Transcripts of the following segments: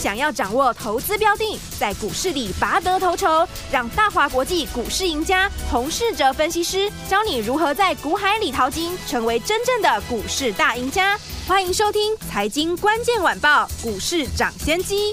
想要掌握投资标的，在股市里拔得头筹，让大华国际股市赢家洪世哲分析师教你如何在股海里淘金，成为真正的股市大赢家。欢迎收听《财经关键晚报》股市涨先机。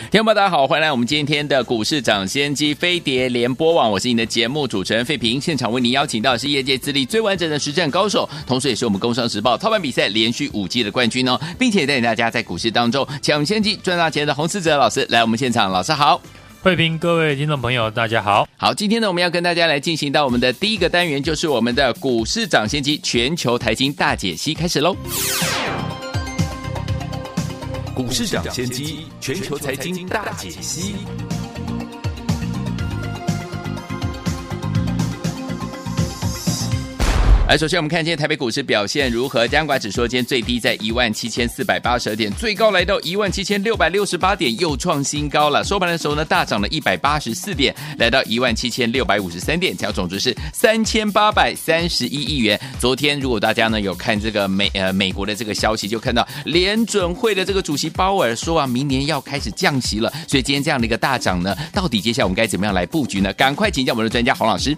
听众朋友大家好，欢迎来我们今天的股市涨先机飞碟联播网，我是你的节目主持人费平。现场为您邀请到的是业界资历最完整的实战高手，同时也是我们工商时报操盘比赛连续五季的冠军哦，并且带领大家在股市当中抢先机赚大钱的洪思哲老师来我们现场，老师好，费平，各位听众朋友大家好，好，今天呢我们要跟大家来进行到我们的第一个单元，就是我们的股市涨先机全球财经大解析开始喽。股市抢先机，全球财经大解析。来，首先我们看今天台北股市表现如何？加权指数今天最低在一万七千四百八十点，最高来到一万七千六百六十八点，又创新高了。收盘的时候呢，大涨了一百八十四点，来到一万七千六百五十三点，成交总值是三千八百三十一亿元。昨天如果大家呢有看这个美呃美国的这个消息，就看到联准会的这个主席鲍尔说啊，明年要开始降息了。所以今天这样的一个大涨呢，到底接下来我们该怎么样来布局呢？赶快请教我们的专家洪老师。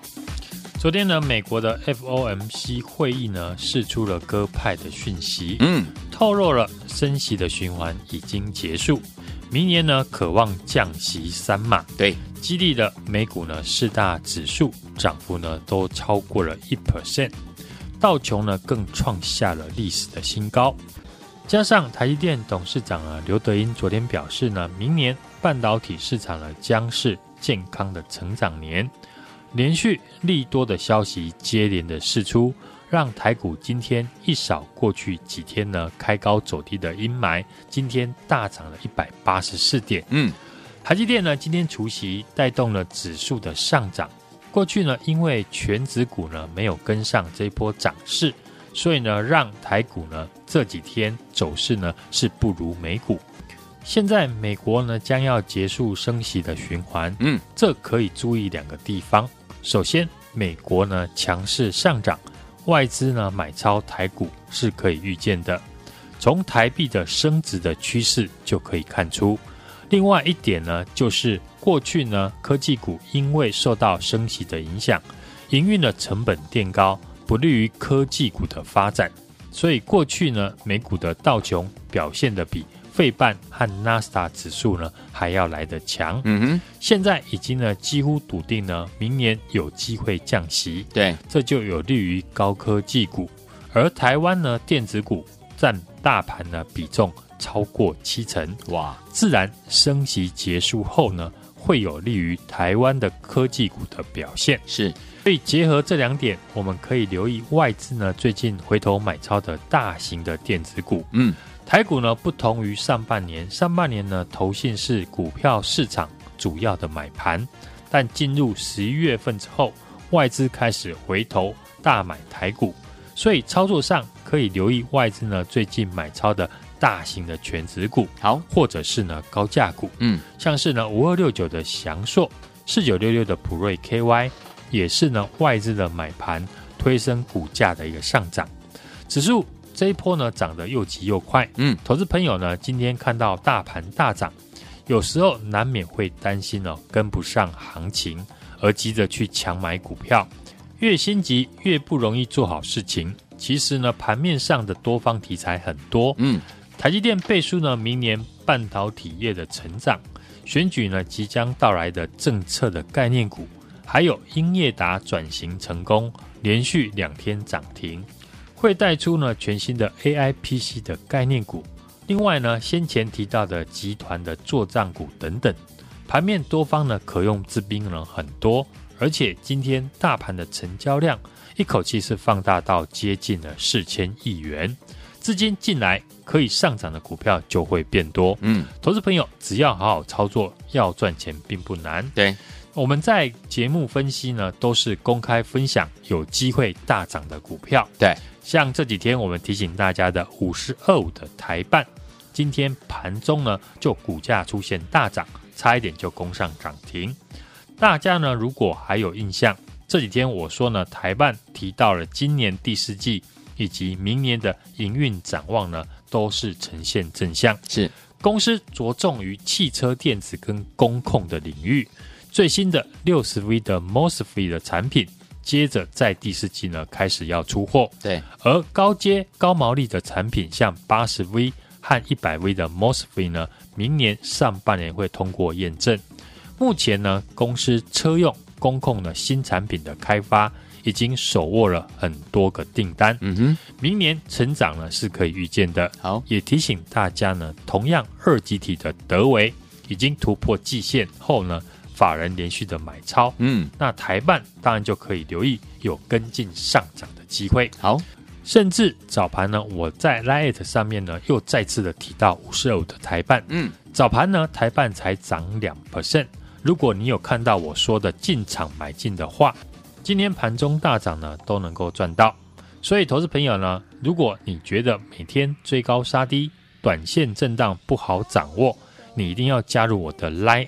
昨天呢，美国的 FOMC 会议呢，释出了鸽派的讯息，嗯，透露了升息的循环已经结束，明年呢，渴望降息三码，对，激励的美股呢，四大指数涨幅呢，都超过了一 percent，道琼呢，更创下了历史的新高，加上台积电董事长啊刘德英昨天表示呢，明年半导体市场呢，将是健康的成长年。连续利多的消息接连的释出，让台股今天一扫过去几天呢开高走低的阴霾，今天大涨了一百八十四点。嗯，台积电呢今天除息带动了指数的上涨。过去呢因为全指股呢没有跟上这一波涨势，所以呢让台股呢这几天走势呢是不如美股。现在美国呢将要结束升息的循环，嗯，这可以注意两个地方。首先，美国呢强势上涨，外资呢买超台股是可以预见的。从台币的升值的趋势就可以看出。另外一点呢，就是过去呢科技股因为受到升息的影响，营运的成本垫高，不利于科技股的发展。所以过去呢美股的道琼表现得比。费半和纳斯达指数呢还要来得强，嗯哼，现在已经呢几乎笃定呢明年有机会降息，对，这就有利于高科技股，而台湾呢电子股占大盘呢比重超过七成，哇，自然升息结束后呢会有利于台湾的科技股的表现，是，所以结合这两点，我们可以留意外资呢最近回头买超的大型的电子股，嗯。台股呢，不同于上半年，上半年呢，投信是股票市场主要的买盘，但进入十一月份之后，外资开始回头大买台股，所以操作上可以留意外资呢最近买超的大型的全值股，好，或者是呢高价股，嗯，像是呢五二六九的翔硕，四九六六的普瑞 KY，也是呢外资的买盘推升股价的一个上涨指数。这一波呢涨得又急又快，嗯，投资朋友呢今天看到大盘大涨，有时候难免会担心哦跟不上行情，而急着去强买股票，越心急越不容易做好事情。其实呢盘面上的多方题材很多，嗯，台积电背书呢明年半导体业的成长，选举呢即将到来的政策的概念股，还有英业达转型成功，连续两天涨停。会带出呢全新的 AI PC 的概念股，另外呢先前提到的集团的作战股等等，盘面多方呢可用之兵呢很多，而且今天大盘的成交量一口气是放大到接近了四千亿元，资金进来可以上涨的股票就会变多。嗯，投资朋友只要好好操作，要赚钱并不难。对，我们在节目分析呢，都是公开分享有机会大涨的股票。对，像这几天我们提醒大家的五十二五的台半，今天盘中呢就股价出现大涨，差一点就攻上涨停。大家呢如果还有印象，这几天我说呢，台办提到了今年第四季以及明年的营运展望呢，都是呈现正向。是。公司着重于汽车电子跟工控的领域，最新的六十 V 的 MOSFET 的产品，接着在第四季呢开始要出货。对，而高阶高毛利的产品，像八十 V 和一百 V 的 MOSFET 呢，明年上半年会通过验证。目前呢，公司车用工控的新产品的开发。已经手握了很多个订单，嗯哼，明年成长呢是可以预见的。好，也提醒大家呢，同样二级体的德维已经突破季线后呢，法人连续的买超，嗯，那台办当然就可以留意有跟进上涨的机会。好，甚至早盘呢，我在 Line 上面呢又再次的提到五十五的台半，嗯，早盘呢台半才涨两 percent，如果你有看到我说的进场买进的话。今天盘中大涨呢，都能够赚到。所以，投资朋友呢，如果你觉得每天追高杀低、短线震荡不好掌握，你一定要加入我的 Line。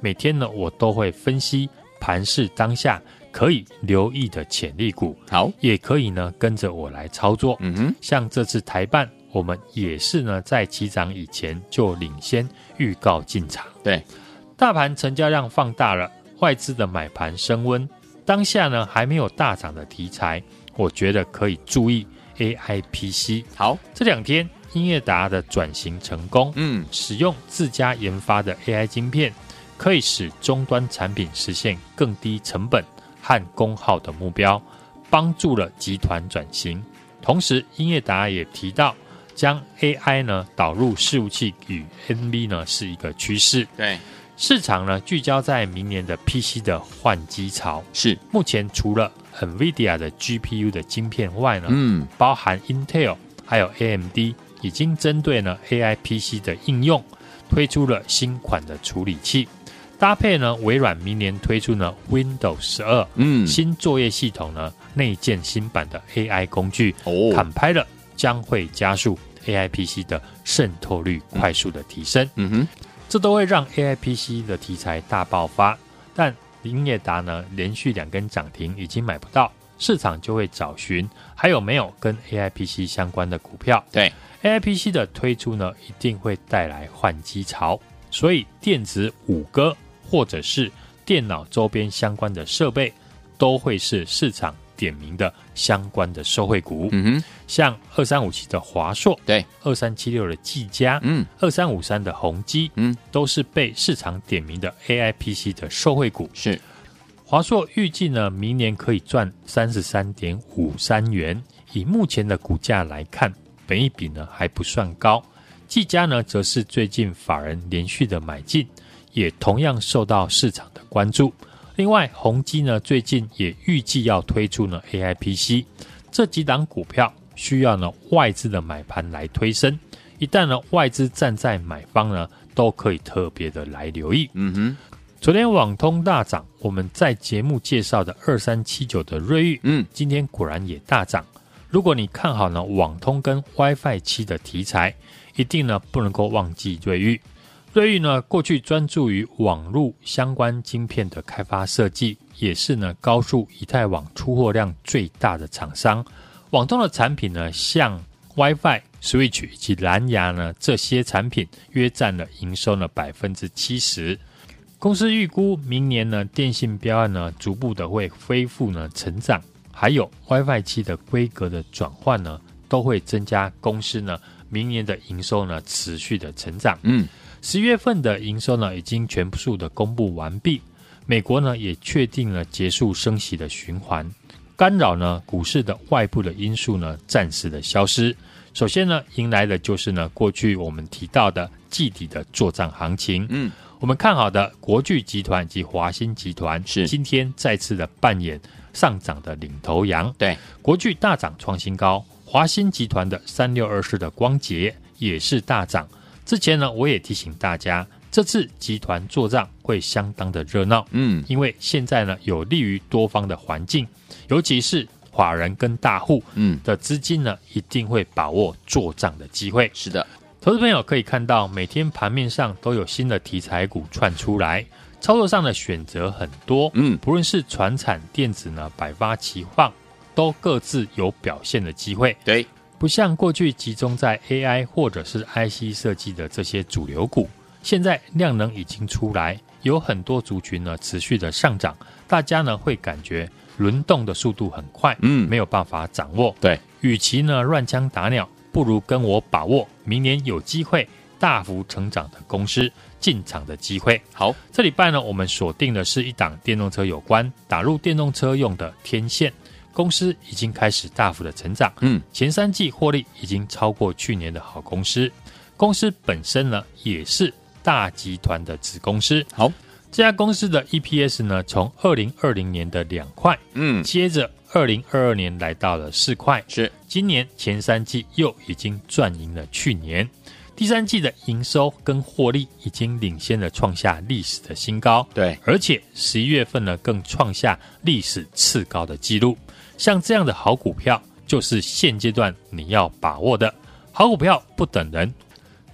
每天呢，我都会分析盘市当下可以留意的潜力股。好，也可以呢跟着我来操作。嗯哼，像这次台办，我们也是呢在起涨以前就领先预告进场。对，大盘成交量放大了，外资的买盘升温。当下呢还没有大涨的题材，我觉得可以注意 AIPC。好，这两天英业达的转型成功，嗯，使用自家研发的 AI 晶片，可以使终端产品实现更低成本和功耗的目标，帮助了集团转型。同时，英业达也提到，将 AI 呢导入伺服器与 NB 呢是一个趋势。对。市场呢聚焦在明年的 PC 的换机潮，是目前除了 NVIDIA 的 GPU 的晶片外呢，嗯，包含 Intel 还有 AMD 已经针对呢 AI PC 的应用推出了新款的处理器，搭配呢微软明年推出呢 Windows 十二，嗯，新作业系统呢内建新版的 AI 工具，哦，坦拍了将会加速 AI PC 的渗透率快速的提升，嗯。哼。这都会让 AIPC 的题材大爆发，但林业达呢连续两根涨停已经买不到，市场就会找寻还有没有跟 AIPC 相关的股票。对，AIPC 的推出呢一定会带来换机潮，所以电子五哥或者是电脑周边相关的设备都会是市场。点名的相关的受惠股，嗯哼，像二三五七的华硕，对，二三七六的技嘉，嗯，二三五三的宏基，嗯，都是被市场点名的 AI PC 的受惠股。是，华硕预计呢，明年可以赚三十三点五三元，以目前的股价来看，本一比呢还不算高。技嘉呢，则是最近法人连续的买进，也同样受到市场的关注。另外，宏基呢最近也预计要推出呢 AI PC，这几档股票需要呢外资的买盘来推升。一旦呢外资站在买方呢，都可以特别的来留意。嗯哼，昨天网通大涨，我们在节目介绍的二三七九的瑞昱，嗯，今天果然也大涨。如果你看好呢网通跟 WiFi 七的题材，一定呢不能够忘记瑞昱。瑞昱呢，过去专注于网络相关晶片的开发设计，也是呢高速以太网出货量最大的厂商。网通的产品呢，像 WiFi、Switch 以及蓝牙呢，这些产品约占了营收呢百分之七十。公司预估明年呢，电信标案呢逐步的会恢复呢成长，还有 WiFi 七的规格的转换呢，都会增加公司呢明年的营收呢持续的成长。嗯。十月份的营收呢，已经全数的公布完毕。美国呢，也确定了结束升息的循环，干扰呢股市的外部的因素呢，暂时的消失。首先呢，迎来的就是呢，过去我们提到的季底的作战行情。嗯，我们看好的国巨集团及华新集团是今天再次的扮演上涨的领头羊。对，国巨大涨创新高，华新集团的三六二四的光洁也是大涨。之前呢，我也提醒大家，这次集团做账会相当的热闹，嗯，因为现在呢有利于多方的环境，尤其是法人跟大户，嗯。的资金呢一定会把握做账的机会。是的，投资朋友可以看到，每天盘面上都有新的题材股窜出来，操作上的选择很多，嗯，不论是传产、电子呢，百花齐放，都各自有表现的机会。对，不像过去集中在 AI 或者是 IC 设计的这些主流股。现在量能已经出来，有很多族群呢持续的上涨，大家呢会感觉轮动的速度很快，嗯，没有办法掌握。对，与其呢乱枪打鸟，不如跟我把握明年有机会大幅成长的公司进场的机会。好，这礼拜呢，我们锁定的是一档电动车有关打入电动车用的天线公司，已经开始大幅的成长，嗯，前三季获利已经超过去年的好公司，公司本身呢也是。大集团的子公司，好，这家公司的 EPS 呢，从二零二零年的两块，嗯，接着二零二二年来到了四块，是，今年前三季又已经赚赢了去年，第三季的营收跟获利已经领先了，创下历史的新高，对，而且十一月份呢，更创下历史次高的记录，像这样的好股票，就是现阶段你要把握的好股票，不等人。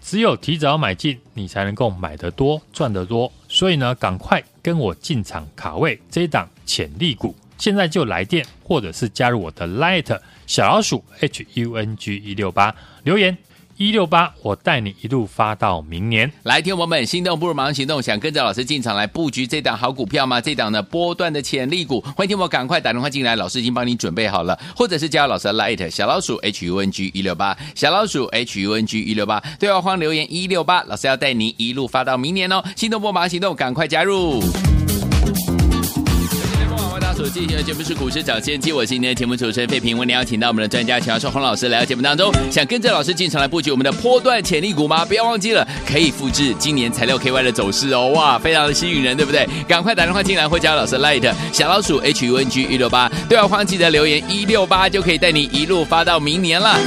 只有提早买进，你才能够买得多、赚得多。所以呢，赶快跟我进场卡位这一档潜力股，现在就来电，或者是加入我的 Light 小老鼠 H U N G 一六八留言。一六八，我带你一路发到明年。来，听我们心动不如马上行动，想跟着老师进场来布局这档好股票吗？这档呢波段的潜力股，欢迎听我赶快打电话进来，老师已经帮你准备好了，或者是加老师的 Light 小老鼠 H U N G 一六八小老鼠 H U N G 一六八对话框留言一六八，老师要带你一路发到明年哦。心动不如马上行动，赶快加入。所进行的节目是股市涨先机，我今天的节目主持人费平。我们邀请到我们的专家钱教授洪老师来到节目当中，想跟着老师进场来布局我们的波段潜力股吗？不要忘记了，可以复制今年材料 KY 的走势哦，哇，非常的吸引人，对不对？赶快打电话进来，或加老师 Light 小老鼠 H U N G 一六八，对话框记得留言一六八，就可以带你一路发到明年了。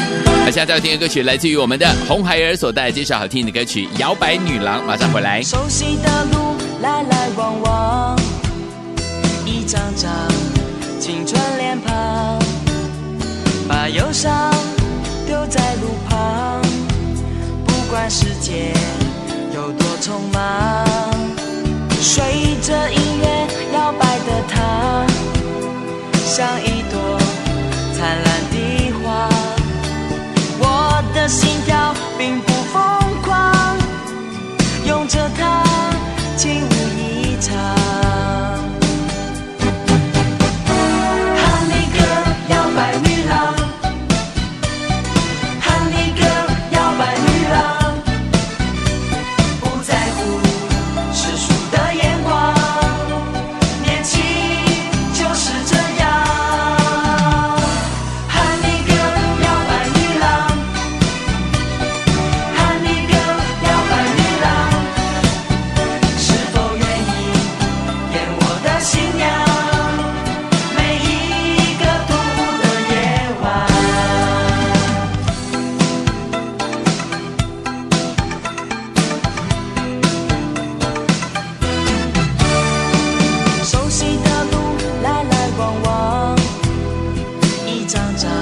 那现在要听的歌曲来自于我们的红孩儿所带来介绍好听的歌曲《摇摆女郎》，马上回来。熟悉的路，来来往往。一张张世界有多匆忙，随着音乐摇摆的她，像一朵灿烂的花。我的心跳并不疯狂，拥着她长长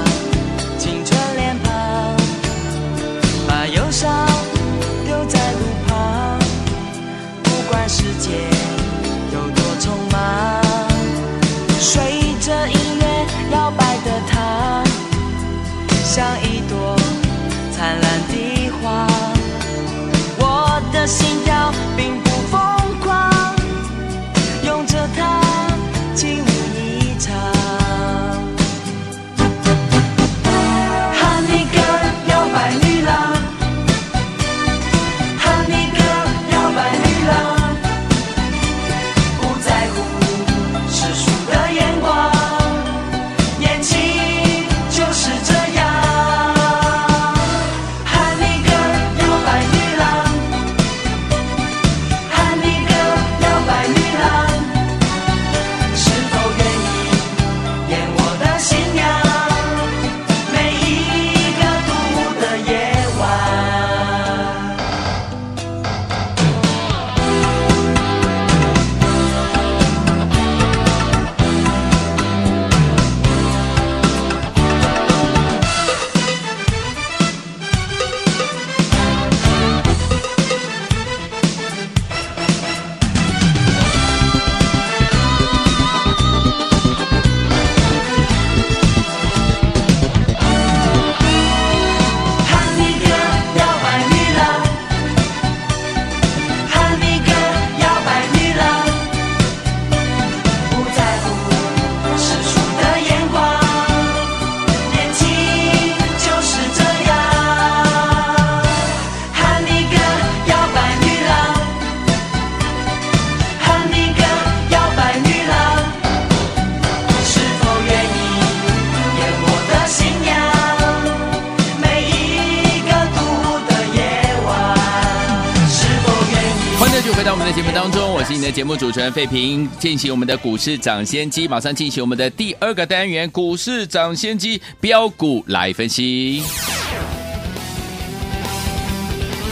在节目当中，我是你的节目主持人费平，进行我们的股市涨先机，马上进行我们的第二个单元——股市涨先机标股来分析。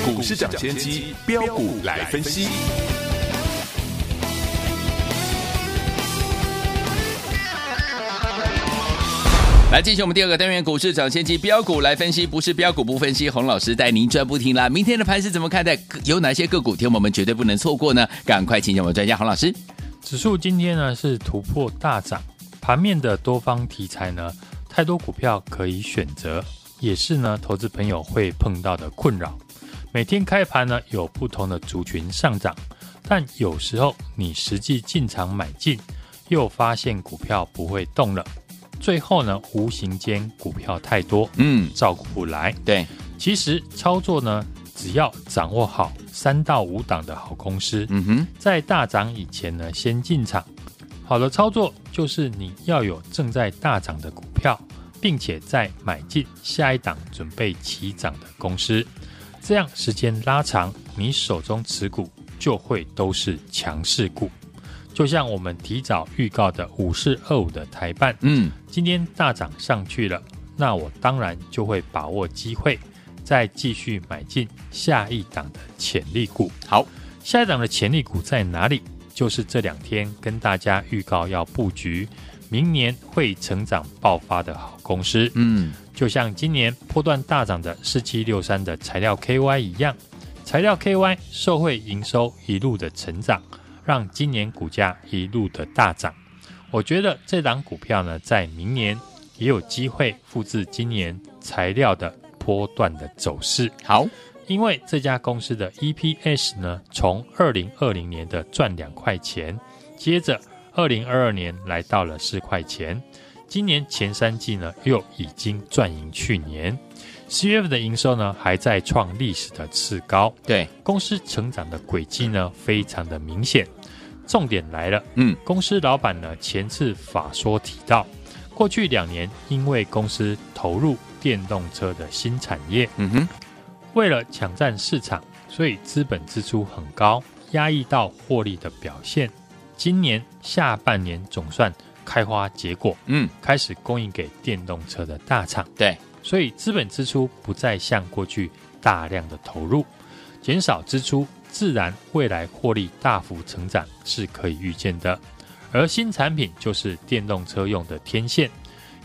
股市涨先机标股来分析。来进行我们第二个单元股市涨先机标股来分析，不是标股不分析，洪老师带您赚不停啦。明天的盘是怎么看待？有哪些个股，天我们绝对不能错过呢？赶快请教我们专家洪老师。指数今天呢是突破大涨，盘面的多方题材呢太多股票可以选择，也是呢投资朋友会碰到的困扰。每天开盘呢有不同的族群上涨，但有时候你实际进场买进，又发现股票不会动了。最后呢，无形间股票太多，嗯，照顾不来。对，其实操作呢，只要掌握好三到五档的好公司，嗯哼，在大涨以前呢，先进场。好的操作就是你要有正在大涨的股票，并且再买进下一档准备起涨的公司，这样时间拉长，你手中持股就会都是强势股。就像我们提早预告的五四二五的台办，嗯，今天大涨上去了，那我当然就会把握机会，再继续买进下一档的潜力股。好，下一档的潜力股在哪里？就是这两天跟大家预告要布局，明年会成长爆发的好公司。嗯，就像今年波段大涨的四七六三的材料 KY 一样，材料 KY 受惠营收一路的成长。让今年股价一路的大涨，我觉得这档股票呢，在明年也有机会复制今年材料的波段的走势。好，因为这家公司的 EPS 呢，从二零二零年的赚两块钱，接着二零二二年来到了四块钱，今年前三季呢，又已经赚赢去年。七月份的营收呢，还在创历史的次高。对，公司成长的轨迹呢，非常的明显。重点来了，嗯，公司老板呢，前次法说提到，过去两年因为公司投入电动车的新产业，嗯哼，为了抢占市场，所以资本支出很高，压抑到获利的表现。今年下半年总算开花结果，嗯，开始供应给电动车的大厂。对。所以资本支出不再像过去大量的投入，减少支出，自然未来获利大幅成长是可以预见的。而新产品就是电动车用的天线，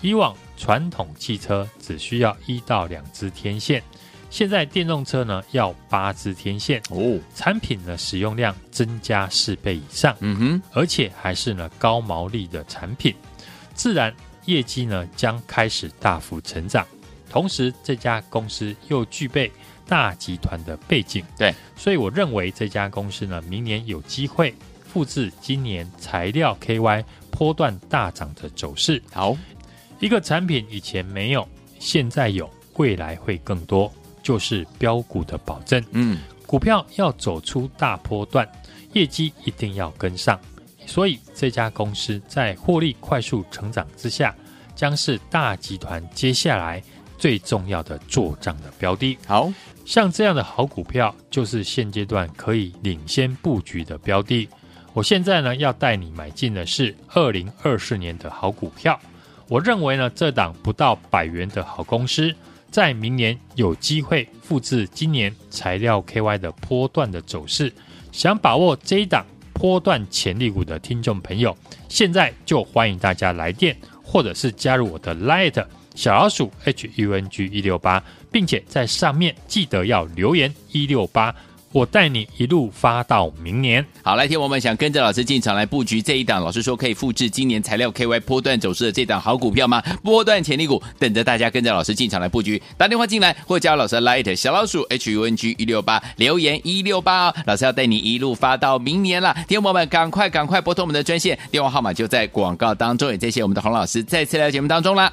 以往传统汽车只需要一到两支天线，现在电动车呢要八支天线哦，产品呢使用量增加四倍以上，嗯哼，而且还是呢高毛利的产品，自然业绩呢将开始大幅成长。同时，这家公司又具备大集团的背景，对，所以我认为这家公司呢，明年有机会复制今年材料 KY 波段大涨的走势。好，一个产品以前没有，现在有，未来会更多，就是标股的保证。嗯，股票要走出大波段，业绩一定要跟上，所以这家公司在获利快速成长之下，将是大集团接下来。最重要的做账的标的，好像这样的好股票，就是现阶段可以领先布局的标的。我现在呢，要带你买进的是二零二四年的好股票。我认为呢，这档不到百元的好公司，在明年有机会复制今年材料 KY 的波段的走势。想把握这一档波段潜力股的听众朋友，现在就欢迎大家来电，或者是加入我的 Light。小老鼠 H U N G 一六八，并且在上面记得要留言一六八，我带你一路发到明年。好，来听我们想跟着老师进场来布局这一档，老师说可以复制今年材料 KY 波段走势的这档好股票吗？波段潜力股等着大家跟着老师进场来布局。打电话进来或加老师的 Light 小老鼠 H U N G 一六八，留言一六八哦，老师要带你一路发到明年了。听我们赶快赶快拨通我们的专线，电话号码就在广告当中。也谢谢我们的洪老师再次来到节目当中了。